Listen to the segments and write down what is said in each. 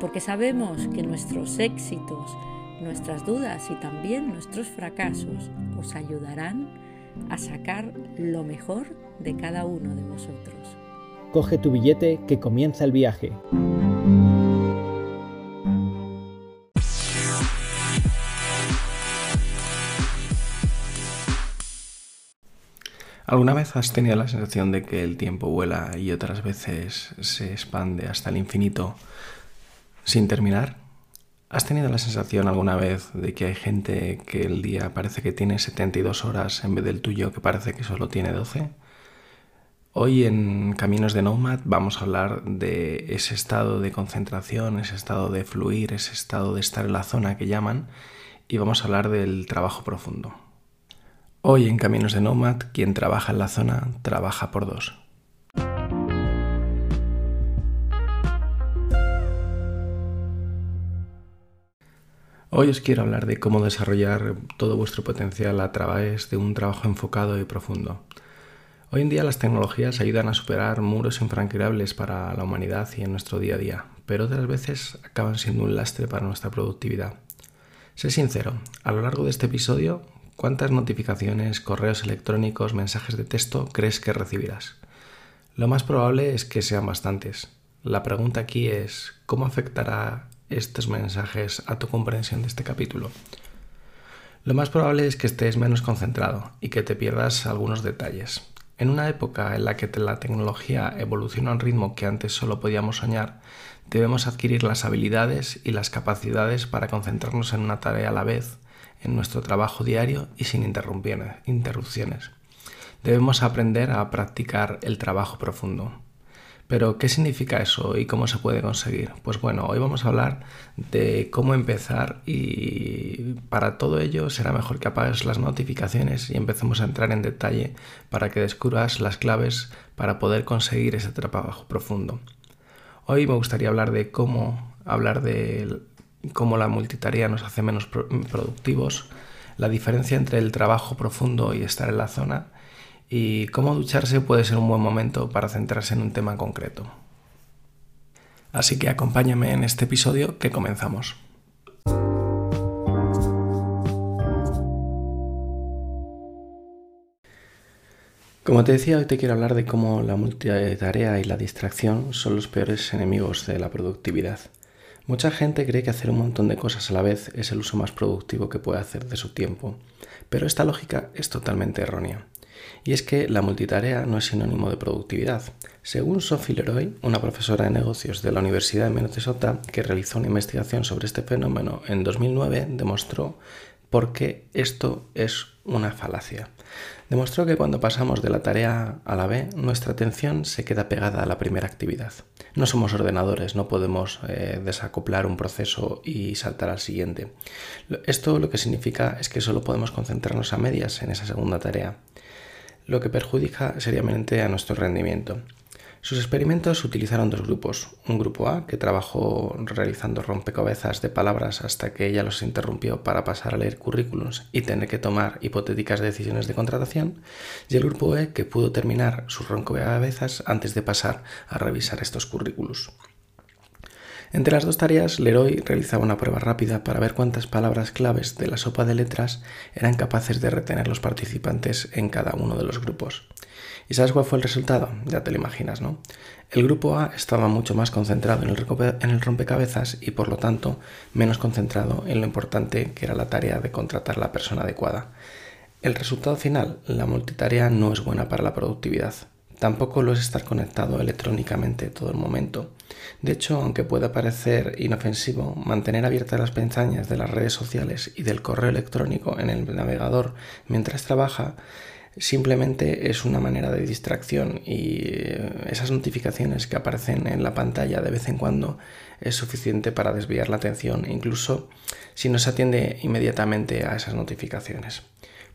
porque sabemos que nuestros éxitos, nuestras dudas y también nuestros fracasos os ayudarán a sacar lo mejor de cada uno de vosotros. Coge tu billete que comienza el viaje. ¿Alguna vez has tenido la sensación de que el tiempo vuela y otras veces se expande hasta el infinito sin terminar, ¿has tenido la sensación alguna vez de que hay gente que el día parece que tiene 72 horas en vez del tuyo que parece que solo tiene 12? Hoy en Caminos de Nomad vamos a hablar de ese estado de concentración, ese estado de fluir, ese estado de estar en la zona que llaman y vamos a hablar del trabajo profundo. Hoy en Caminos de Nomad, quien trabaja en la zona trabaja por dos. Hoy os quiero hablar de cómo desarrollar todo vuestro potencial a través de un trabajo enfocado y profundo. Hoy en día las tecnologías ayudan a superar muros infranqueables para la humanidad y en nuestro día a día, pero otras veces acaban siendo un lastre para nuestra productividad. Sé sincero, a lo largo de este episodio, ¿cuántas notificaciones, correos electrónicos, mensajes de texto crees que recibirás? Lo más probable es que sean bastantes. La pregunta aquí es, ¿cómo afectará estos mensajes a tu comprensión de este capítulo. Lo más probable es que estés menos concentrado y que te pierdas algunos detalles. En una época en la que la tecnología evoluciona a un ritmo que antes solo podíamos soñar, debemos adquirir las habilidades y las capacidades para concentrarnos en una tarea a la vez, en nuestro trabajo diario y sin interrupciones. Debemos aprender a practicar el trabajo profundo. Pero, ¿qué significa eso y cómo se puede conseguir? Pues bueno, hoy vamos a hablar de cómo empezar y para todo ello será mejor que apagues las notificaciones y empecemos a entrar en detalle para que descubras las claves para poder conseguir ese trabajo profundo. Hoy me gustaría hablar de cómo hablar de cómo la multitarea nos hace menos productivos, la diferencia entre el trabajo profundo y estar en la zona y cómo ducharse puede ser un buen momento para centrarse en un tema concreto. Así que acompáñame en este episodio que comenzamos. Como te decía, hoy te quiero hablar de cómo la multitarea y la distracción son los peores enemigos de la productividad. Mucha gente cree que hacer un montón de cosas a la vez es el uso más productivo que puede hacer de su tiempo, pero esta lógica es totalmente errónea. Y es que la multitarea no es sinónimo de productividad. Según Sophie Leroy, una profesora de negocios de la Universidad de Minnesota que realizó una investigación sobre este fenómeno en 2009, demostró por qué esto es una falacia. Demostró que cuando pasamos de la tarea a la B, nuestra atención se queda pegada a la primera actividad. No somos ordenadores, no podemos eh, desacoplar un proceso y saltar al siguiente. Esto lo que significa es que solo podemos concentrarnos a medias en esa segunda tarea lo que perjudica seriamente a nuestro rendimiento. Sus experimentos utilizaron dos grupos. Un grupo A, que trabajó realizando rompecabezas de palabras hasta que ella los interrumpió para pasar a leer currículums y tener que tomar hipotéticas decisiones de contratación, y el grupo B, que pudo terminar sus rompecabezas antes de pasar a revisar estos currículos. Entre las dos tareas, Leroy realizaba una prueba rápida para ver cuántas palabras claves de la sopa de letras eran capaces de retener los participantes en cada uno de los grupos. ¿Y sabes cuál fue el resultado? Ya te lo imaginas, ¿no? El grupo A estaba mucho más concentrado en el, rompecabezas y por lo tanto menos concentrado en lo importante que era la tarea de contratar la persona adecuada. El resultado final, la multitarea no es buena para la productividad. Tampoco lo es estar conectado electrónicamente todo el momento. De hecho, aunque pueda parecer inofensivo, mantener abiertas las pestañas de las redes sociales y del correo electrónico en el navegador mientras trabaja simplemente es una manera de distracción y eh, esas notificaciones que aparecen en la pantalla de vez en cuando es suficiente para desviar la atención, incluso si no se atiende inmediatamente a esas notificaciones.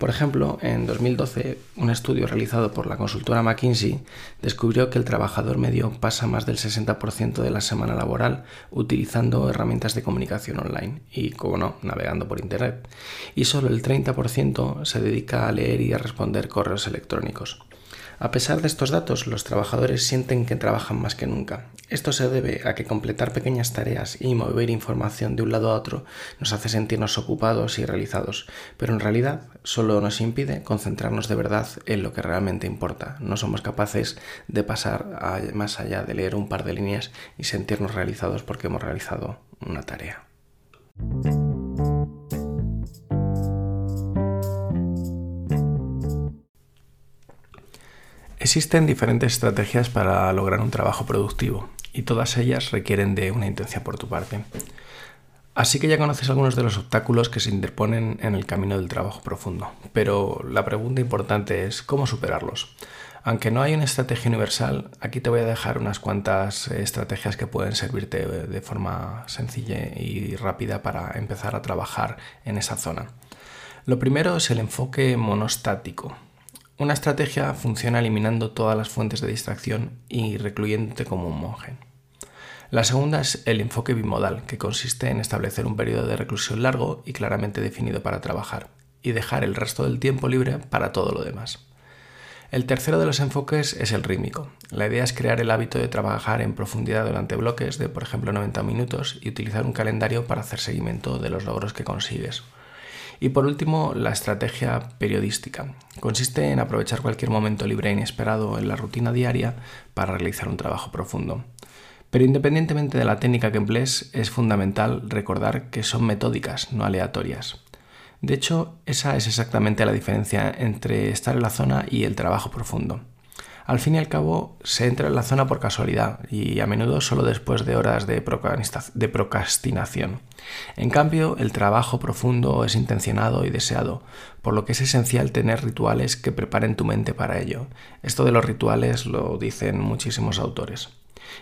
Por ejemplo, en 2012, un estudio realizado por la consultora McKinsey descubrió que el trabajador medio pasa más del 60% de la semana laboral utilizando herramientas de comunicación online y, como no, navegando por Internet. Y solo el 30% se dedica a leer y a responder correos electrónicos. A pesar de estos datos, los trabajadores sienten que trabajan más que nunca. Esto se debe a que completar pequeñas tareas y mover información de un lado a otro nos hace sentirnos ocupados y realizados, pero en realidad solo nos impide concentrarnos de verdad en lo que realmente importa. No somos capaces de pasar más allá de leer un par de líneas y sentirnos realizados porque hemos realizado una tarea. Existen diferentes estrategias para lograr un trabajo productivo y todas ellas requieren de una intención por tu parte. Así que ya conoces algunos de los obstáculos que se interponen en el camino del trabajo profundo, pero la pregunta importante es cómo superarlos. Aunque no hay una estrategia universal, aquí te voy a dejar unas cuantas estrategias que pueden servirte de forma sencilla y rápida para empezar a trabajar en esa zona. Lo primero es el enfoque monostático. Una estrategia funciona eliminando todas las fuentes de distracción y recluyéndote como un monje. La segunda es el enfoque bimodal, que consiste en establecer un periodo de reclusión largo y claramente definido para trabajar, y dejar el resto del tiempo libre para todo lo demás. El tercero de los enfoques es el rítmico. La idea es crear el hábito de trabajar en profundidad durante bloques de, por ejemplo, 90 minutos y utilizar un calendario para hacer seguimiento de los logros que consigues. Y por último, la estrategia periodística. Consiste en aprovechar cualquier momento libre e inesperado en la rutina diaria para realizar un trabajo profundo. Pero independientemente de la técnica que emplees, es fundamental recordar que son metódicas, no aleatorias. De hecho, esa es exactamente la diferencia entre estar en la zona y el trabajo profundo. Al fin y al cabo, se entra en la zona por casualidad y a menudo solo después de horas de, procrastinación. En cambio, el trabajo profundo es intencionado y deseado, por lo que es esencial tener rituales que preparen tu mente para ello. Esto de los rituales lo dicen muchísimos autores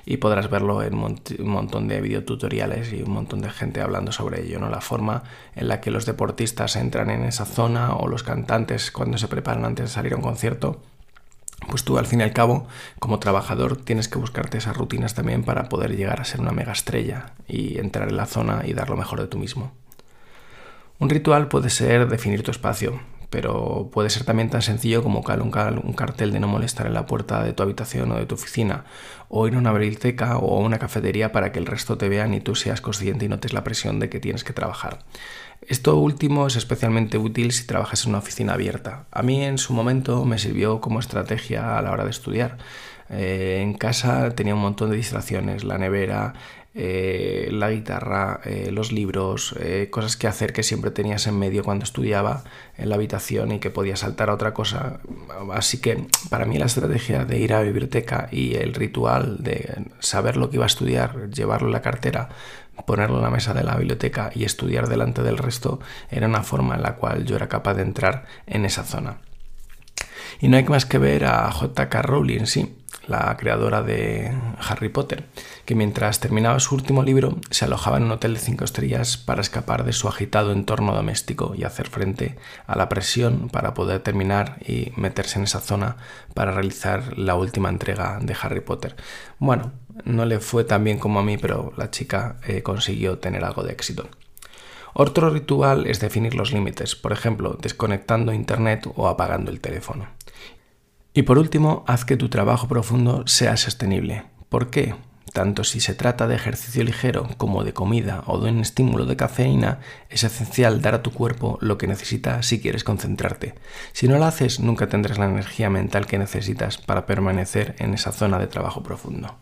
y podrás verlo en un montón de videotutoriales y un montón de gente hablando sobre ello, ¿no? La forma en la que los deportistas entran en esa zona o los cantantes cuando se preparan antes de salir a un concierto pues tú al fin y al cabo, como trabajador, tienes que buscarte esas rutinas también para poder llegar a ser una mega estrella y entrar en la zona y dar lo mejor de tú mismo. Un ritual puede ser definir tu espacio, pero puede ser también tan sencillo como calar un, cartel de no molestar en la puerta de tu habitación o de tu oficina, o ir a una biblioteca o a una cafetería para que el resto te vean y tú seas consciente y notes la presión de que tienes que trabajar. Esto último es especialmente útil si trabajas en una oficina abierta. A mí en su momento me sirvió como estrategia a la hora de estudiar. Eh, en casa tenía un montón de distracciones, la nevera, eh, la guitarra, eh, los libros, cosas que hacer que siempre tenías en medio cuando estudiaba en la habitación y que podía saltar a otra cosa. Así que para mí la estrategia de ir a la biblioteca y el ritual de saber lo que iba a estudiar, llevarlo en la cartera, ponerlo en la mesa de la biblioteca y estudiar delante del resto era una forma en la cual yo era capaz de entrar en esa zona. Y no hay más que ver a J.K. Rowling, sí, la creadora de Harry Potter, que mientras terminaba su último libro se alojaba en un hotel de cinco estrellas para escapar de su agitado entorno doméstico y hacer frente a la presión para poder terminar y meterse en esa zona para realizar la última entrega de Harry Potter. Bueno, no le fue tan bien como a mí, pero la chica eh, consiguió tener algo de éxito. Otro ritual es definir los límites, por ejemplo, desconectando Internet o apagando el teléfono. Y por último, haz que tu trabajo profundo sea sostenible. ¿Por qué? Tanto si se trata de ejercicio ligero como de comida o de un estímulo de cafeína, es esencial dar a tu cuerpo lo que necesita si quieres concentrarte. Si no lo haces, nunca tendrás la energía mental que necesitas para permanecer en esa zona de trabajo profundo.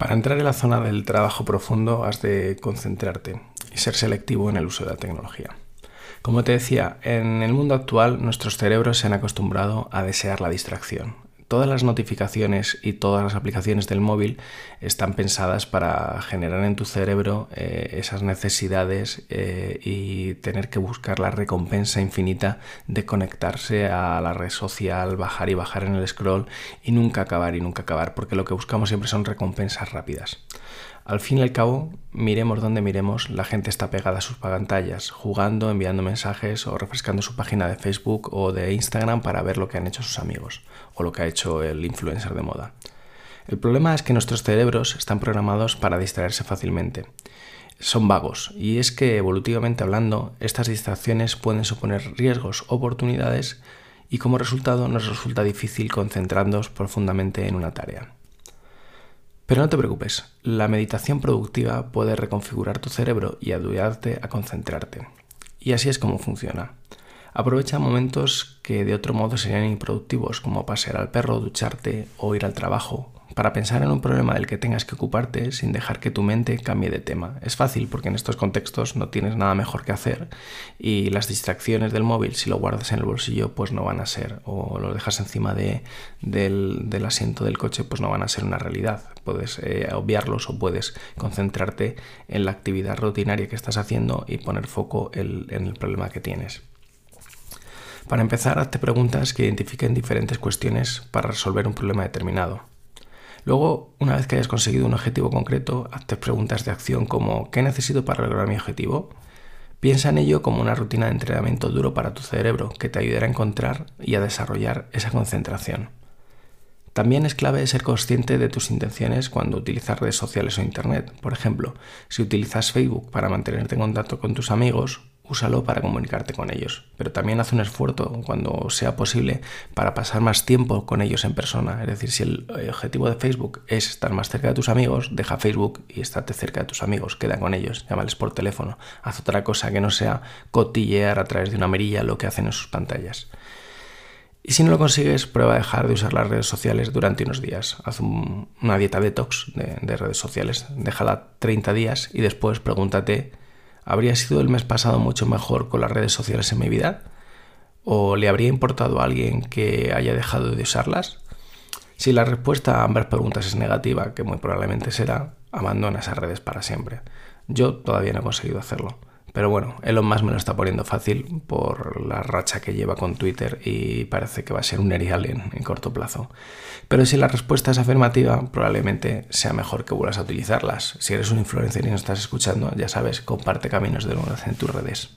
Para entrar en la zona del trabajo profundo has de concentrarte y ser selectivo en el uso de la tecnología. Como te decía, en el mundo actual nuestros cerebros se han acostumbrado a desear la distracción. Todas las notificaciones y todas las aplicaciones del móvil están pensadas para generar en tu cerebro eh, esas necesidades eh, y tener que buscar la recompensa infinita de conectarse a la red social, bajar y bajar en el scroll y nunca acabar y nunca acabar, porque lo que buscamos siempre son recompensas rápidas. Al fin y al cabo, miremos donde miremos, la gente está pegada a sus pantallas, jugando, enviando mensajes o refrescando su página de Facebook o de Instagram para ver lo que han hecho sus amigos o lo que ha hecho el influencer de moda. El problema es que nuestros cerebros están programados para distraerse fácilmente. Son vagos y es que evolutivamente hablando, estas distracciones pueden suponer riesgos, oportunidades y como resultado nos resulta difícil concentrarnos profundamente en una tarea. Pero no te preocupes, la meditación productiva puede reconfigurar tu cerebro y ayudarte a concentrarte. Y así es como funciona. Aprovecha momentos que de otro modo serían improductivos, como pasear al perro, ducharte o ir al trabajo, para pensar en un problema del que tengas que ocuparte sin dejar que tu mente cambie de tema. Es fácil porque en estos contextos no tienes nada mejor que hacer y las distracciones del móvil, si lo guardas en el bolsillo, pues no van a ser, o lo dejas encima de, del, asiento del coche, pues no van a ser una realidad. Puedes eh, obviarlos o puedes concentrarte en la actividad rutinaria que estás haciendo y poner foco en el problema que tienes. Para empezar, hazte preguntas que identifiquen diferentes cuestiones para resolver un problema determinado. Luego, una vez que hayas conseguido un objetivo concreto, hazte preguntas de acción como ¿qué necesito para lograr mi objetivo? Piensa en ello como una rutina de entrenamiento duro para tu cerebro que te ayudará a encontrar y a desarrollar esa concentración. También es clave ser consciente de tus intenciones cuando utilizas redes sociales o Internet. Por ejemplo, si utilizas Facebook para mantenerte en contacto con tus amigos, úsalo para comunicarte con ellos, pero también haz un esfuerzo cuando sea posible para pasar más tiempo con ellos en persona. Es decir, si el objetivo de Facebook es estar más cerca de tus amigos, deja Facebook y estate cerca de tus amigos, queda con ellos, llámales por teléfono, haz otra cosa que no sea cotillear a través de una mirilla lo que hacen en sus pantallas. Y si no lo consigues, prueba a dejar de usar las redes sociales durante unos días. Haz una dieta detox de, de redes sociales, déjala 30 días y después pregúntate ¿Habría sido el mes pasado mucho mejor con las redes sociales en mi vida? ¿O le habría importado a alguien que haya dejado de usarlas? Si la respuesta a ambas preguntas es negativa, que muy probablemente será, abandona esas redes para siempre. Yo todavía no he conseguido hacerlo. Pero bueno, Elon Musk me lo está poniendo fácil por la racha que lleva con Twitter y parece que va a ser un erial en, corto plazo. Pero si la respuesta es afirmativa, probablemente sea mejor que vuelvas a utilizarlas. Si eres un influencer y no estás escuchando, ya sabes, comparte caminos de luna en tus redes.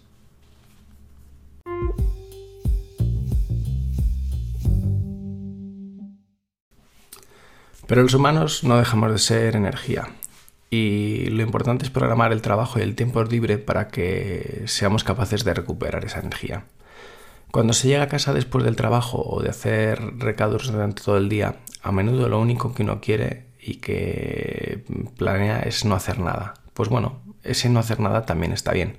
Pero los humanos no dejamos de ser energía y lo importante es programar el trabajo y el tiempo libre para que seamos capaces de recuperar esa energía. Cuando se llega a casa después del trabajo o de hacer recados durante todo el día, a menudo lo único que uno quiere y que planea es no hacer nada. Pues bueno, ese no hacer nada también está bien.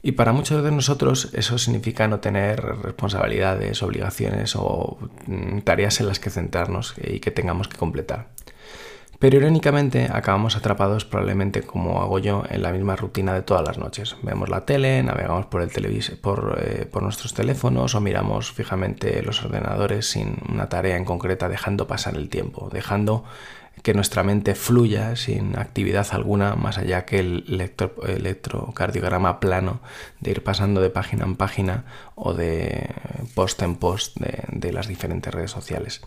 Y para muchos de nosotros eso significa no tener responsabilidades, obligaciones o mm, tareas en las que centrarnos y que tengamos que completar. Pero irónicamente acabamos atrapados probablemente como hago yo en la misma rutina de todas las noches. Vemos la tele, navegamos por, el por, eh, por nuestros teléfonos o miramos fijamente los ordenadores sin una tarea en concreta, dejando pasar el tiempo, dejando que nuestra mente fluya sin actividad alguna más allá que el electrocardiograma plano de ir pasando de página en página o de post en post de, las diferentes redes sociales.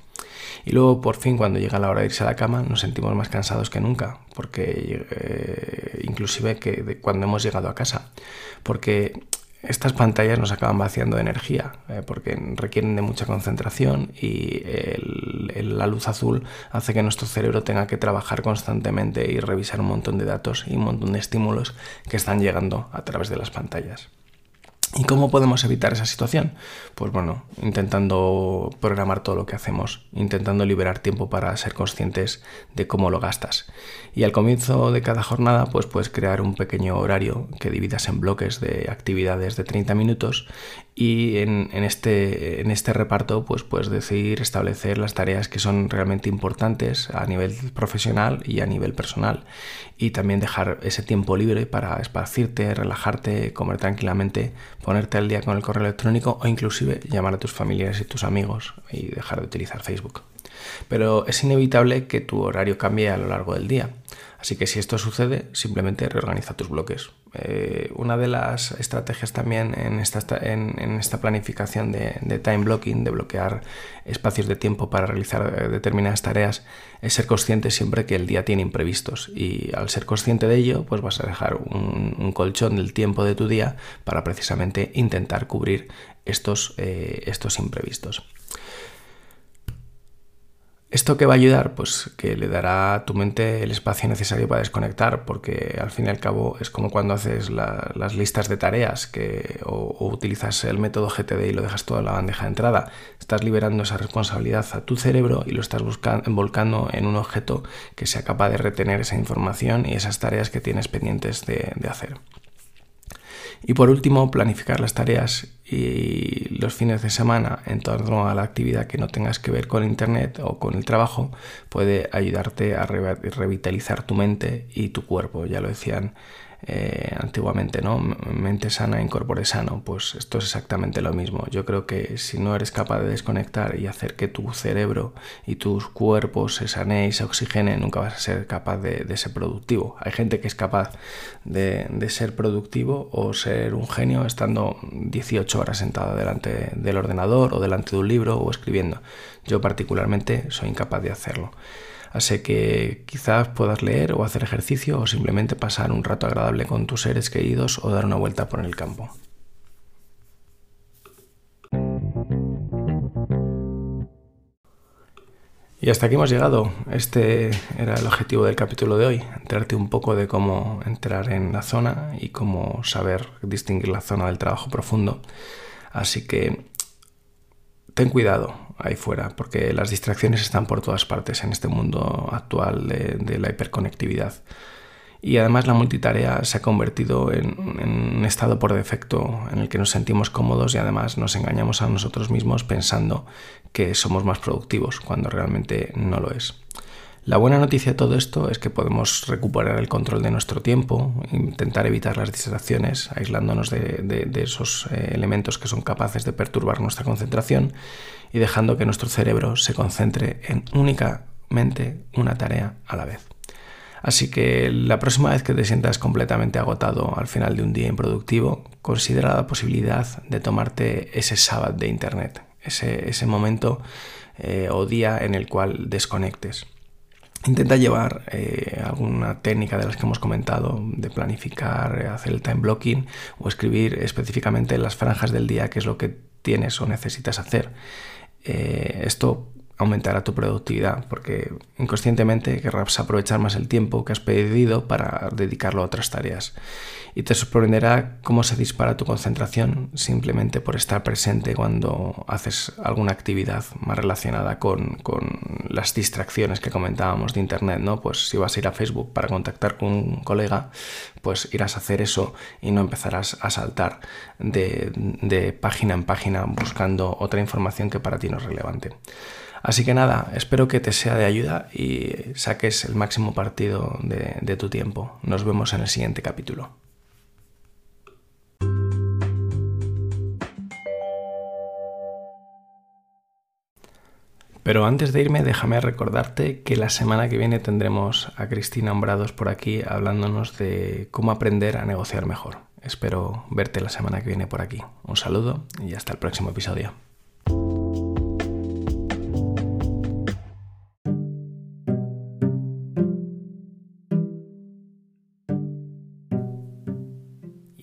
Y luego por fin cuando llega la hora de irse a la cama nos sentimos más cansados que nunca, porque eh, inclusive que cuando hemos llegado a casa, porque estas pantallas nos acaban vaciando de energía eh, porque requieren de mucha concentración y la luz azul hace que nuestro cerebro tenga que trabajar constantemente y revisar un montón de datos y un montón de estímulos que están llegando a través de las pantallas. ¿Y cómo podemos evitar esa situación? Pues bueno, intentando programar todo lo que hacemos, intentando liberar tiempo para ser conscientes de cómo lo gastas. Y al comienzo de cada jornada, pues puedes crear un pequeño horario que dividas en bloques de actividades de 30 minutos y en, este, en este reparto pues puedes decidir establecer las tareas que son realmente importantes a nivel profesional y a nivel personal y también dejar ese tiempo libre para esparcirte, relajarte, comer tranquilamente, ponerte al día con el correo electrónico o inclusive llamar a tus familiares y tus amigos y dejar de utilizar Facebook. Pero es inevitable que tu horario cambie a lo largo del día. Así que si esto sucede, simplemente reorganiza tus bloques. Eh, una de las estrategias también en esta, planificación de, time blocking, de bloquear espacios de tiempo para realizar eh, determinadas tareas, es ser consciente siempre que el día tiene imprevistos. Y al ser consciente de ello, pues vas a dejar un, colchón del tiempo de tu día para precisamente intentar cubrir estos, eh, estos imprevistos. ¿Esto qué va a ayudar? Pues que le dará a tu mente el espacio necesario para desconectar, porque al fin y al cabo es como cuando haces las listas de tareas que, o, utilizas el método GTD y lo dejas todo en la bandeja de entrada. Estás liberando esa responsabilidad a tu cerebro y lo estás volcando en un objeto que sea capaz de retener esa información y esas tareas que tienes pendientes de hacer. Y por último, planificar las tareas y los fines de semana en torno a la actividad que no tengas que ver con Internet o con el trabajo puede ayudarte a revitalizar tu mente y tu cuerpo. Ya lo decían eh, antiguamente, ¿no? Mente sana, incorpore sano. Pues esto es exactamente lo mismo. Yo creo que si no eres capaz de desconectar y hacer que tu cerebro y tus cuerpos se saneen y se oxigenen, nunca vas a ser capaz de, ser productivo. Hay gente que es capaz de, de, ser productivo o ser un genio estando 18 horas sentado delante del ordenador o delante de un libro o escribiendo. Yo particularmente soy incapaz de hacerlo. Así que quizás puedas leer o hacer ejercicio o simplemente pasar un rato agradable con tus seres queridos o dar una vuelta por el campo. Y hasta aquí hemos llegado. Este era el objetivo del capítulo de hoy, enterarte un poco de cómo entrar en la zona y cómo saber distinguir la zona del trabajo profundo. Así que ten cuidado ahí fuera, porque las distracciones están por todas partes en este mundo actual de, la hiperconectividad. Y además la multitarea se ha convertido en, un estado por defecto en el que nos sentimos cómodos y además nos engañamos a nosotros mismos pensando que somos más productivos cuando realmente no lo es. La buena noticia de todo esto es que podemos recuperar el control de nuestro tiempo, intentar evitar las distracciones, aislándonos de, esos eh, elementos que son capaces de perturbar nuestra concentración y dejando que nuestro cerebro se concentre en únicamente una tarea a la vez. Así que la próxima vez que te sientas completamente agotado al final de un día improductivo, considera la posibilidad de tomarte ese sábado de Internet, ese, momento eh, o día en el cual desconectes. Intenta llevar eh, alguna técnica de las que hemos comentado, de planificar, eh, hacer el time blocking o escribir específicamente las franjas del día, qué es lo que tienes o necesitas hacer. Eh, esto aumentará tu productividad porque inconscientemente querrás aprovechar más el tiempo que has pedido para dedicarlo a otras tareas y te sorprenderá cómo se dispara tu concentración simplemente por estar presente cuando haces alguna actividad más relacionada con, las distracciones que comentábamos de internet, ¿no? Pues si vas a ir a Facebook para contactar con un colega, pues irás a hacer eso y no empezarás a saltar de, de página en página buscando otra información que para ti no es relevante. Así que nada, espero que te sea de ayuda y saques el máximo partido de tu tiempo. Nos vemos en el siguiente capítulo. Pero antes de irme, déjame recordarte que la semana que viene tendremos a Cristina Hombrados por aquí hablándonos de cómo aprender a negociar mejor. Espero verte la semana que viene por aquí. Un saludo y hasta el próximo episodio.